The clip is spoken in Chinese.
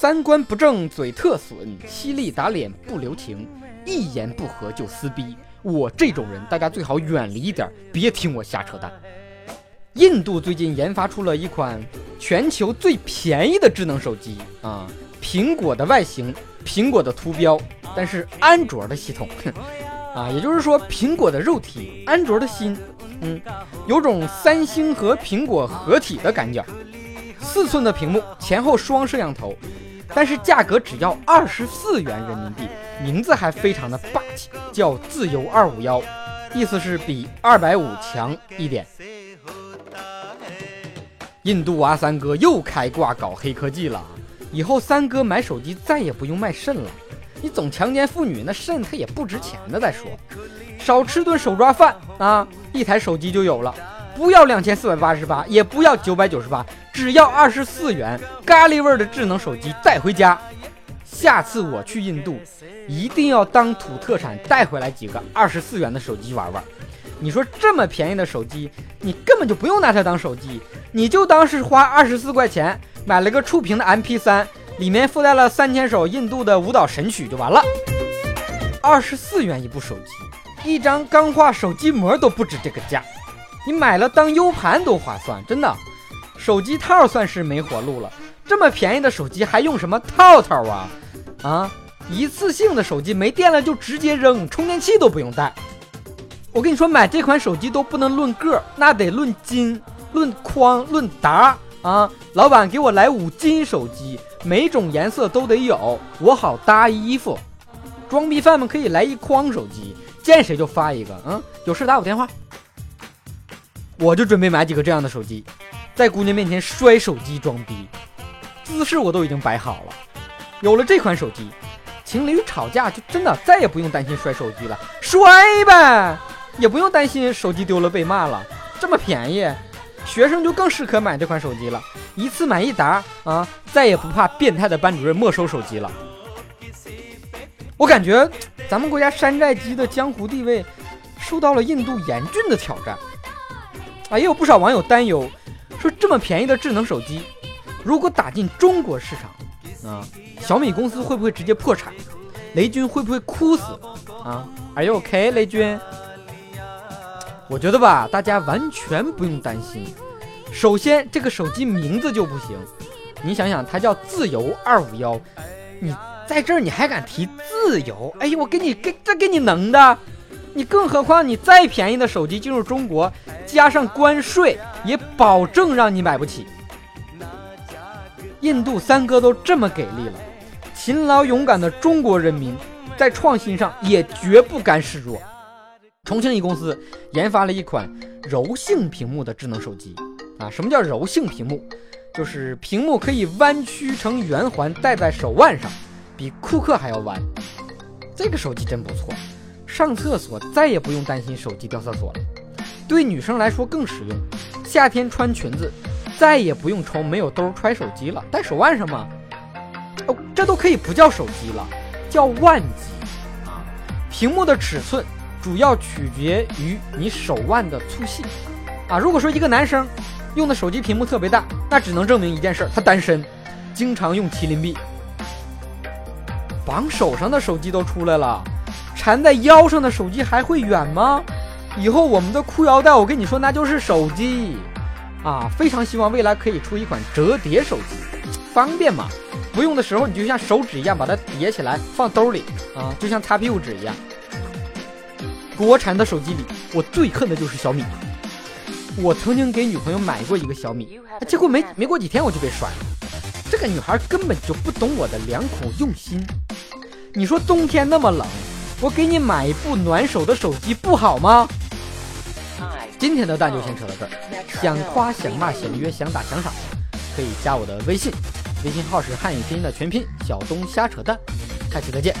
三观不正嘴特损，犀利打脸不留情，一言不合就撕逼。我这种人，大家最好远离一点，别听我瞎扯淡。印度最近研发出了一款全球最便宜的智能手机啊，苹果的外形，苹果的图标，但是安卓的系统，啊，也就是说苹果的肉体，安卓的心，嗯，有种三星和苹果合体的感觉。四寸的屏幕，前后双摄像头，但是价格只要二十四元人民币，名字还非常的霸气，叫自由二五幺，意思是比二百五强一点。印度阿三哥又开挂搞黑科技了，以后三哥买手机再也不用卖肾了。你总强奸妇女，那肾它也不值钱的。再说，少吃顿手抓饭啊，一台手机就有了。不要两千四百八十八，也不要九百九十八，只要二十四元，咖喱味的智能手机带回家。下次我去印度，一定要当土特产带回来几个二十四元的手机玩玩。你说这么便宜的手机，你根本就不用拿它当手机，你就当是花二十四块钱买了个触屏的 MP3，里面附带了三千首印度的舞蹈神曲就完了。二十四元一部手机，一张钢化手机膜都不止这个价，你买了当 U 盘都划算，真的。手机套算是没活路了，这么便宜的手机还用什么套套啊？啊，一次性的手机没电了就直接扔，充电器都不用带。我跟你说，买这款手机都不能论个，那得论斤、论筐、论沓啊！老板，给我来五金手机，每种颜色都得有，我好搭衣服。装逼犯们可以来一筐手机，见谁就发一个。嗯，有事打我电话。我就准备买几个这样的手机，在姑娘面前摔手机装逼，姿势我都已经摆好了。有了这款手机，情侣吵架就真的再也不用担心摔手机了，摔呗！也不用担心手机丢了被骂了，这么便宜，学生就更适合买这款手机了，一次买一沓啊，再也不怕变态的班主任没收手机了。我感觉咱们国家山寨机的江湖地位受到了印度严峻的挑战。啊，也有不少网友担忧，说这么便宜的智能手机，如果打进中国市场，啊，小米公司会不会直接破产？雷军会不会哭死？啊，Are you OK，雷军？我觉得吧，大家完全不用担心。首先，这个手机名字就不行。你想想，它叫自由二五幺，你在这儿你还敢提自由？哎呦，我给你给这给你能的！你更何况你再便宜的手机进入中国，加上关税，也保证让你买不起。印度三哥都这么给力了，勤劳勇敢的中国人民在创新上也绝不甘示弱。重庆一公司研发了一款柔性屏幕的智能手机啊！什么叫柔性屏幕？就是屏幕可以弯曲成圆环戴在手腕上，比库克还要弯。这个手机真不错，上厕所再也不用担心手机掉厕所了。对女生来说更实用，夏天穿裙子再也不用愁没有兜揣手机了，戴手腕上吗。哦，这都可以不叫手机了，叫腕机啊！屏幕的尺寸。主要取决于你手腕的粗细，啊，如果说一个男生用的手机屏幕特别大，那只能证明一件事，他单身，经常用麒麟臂。绑手上的手机都出来了，缠在腰上的手机还会远吗？以后我们的裤腰带，我跟你说，那就是手机，啊，非常希望未来可以出一款折叠手机，方便嘛，不用的时候你就像手指一样把它叠起来放兜里，啊，就像擦屁股纸一样。国产的手机里，我最恨的就是小米。我曾经给女朋友买过一个小米，结果没没过几天我就被甩了。这个女孩根本就不懂我的良苦用心。你说冬天那么冷，我给你买一部暖手的手机不好吗？今天的蛋就先扯到这儿。想夸想骂想约想打想赏，可以加我的微信，微信号是汉语拼音的全拼小东瞎扯淡。下期再见。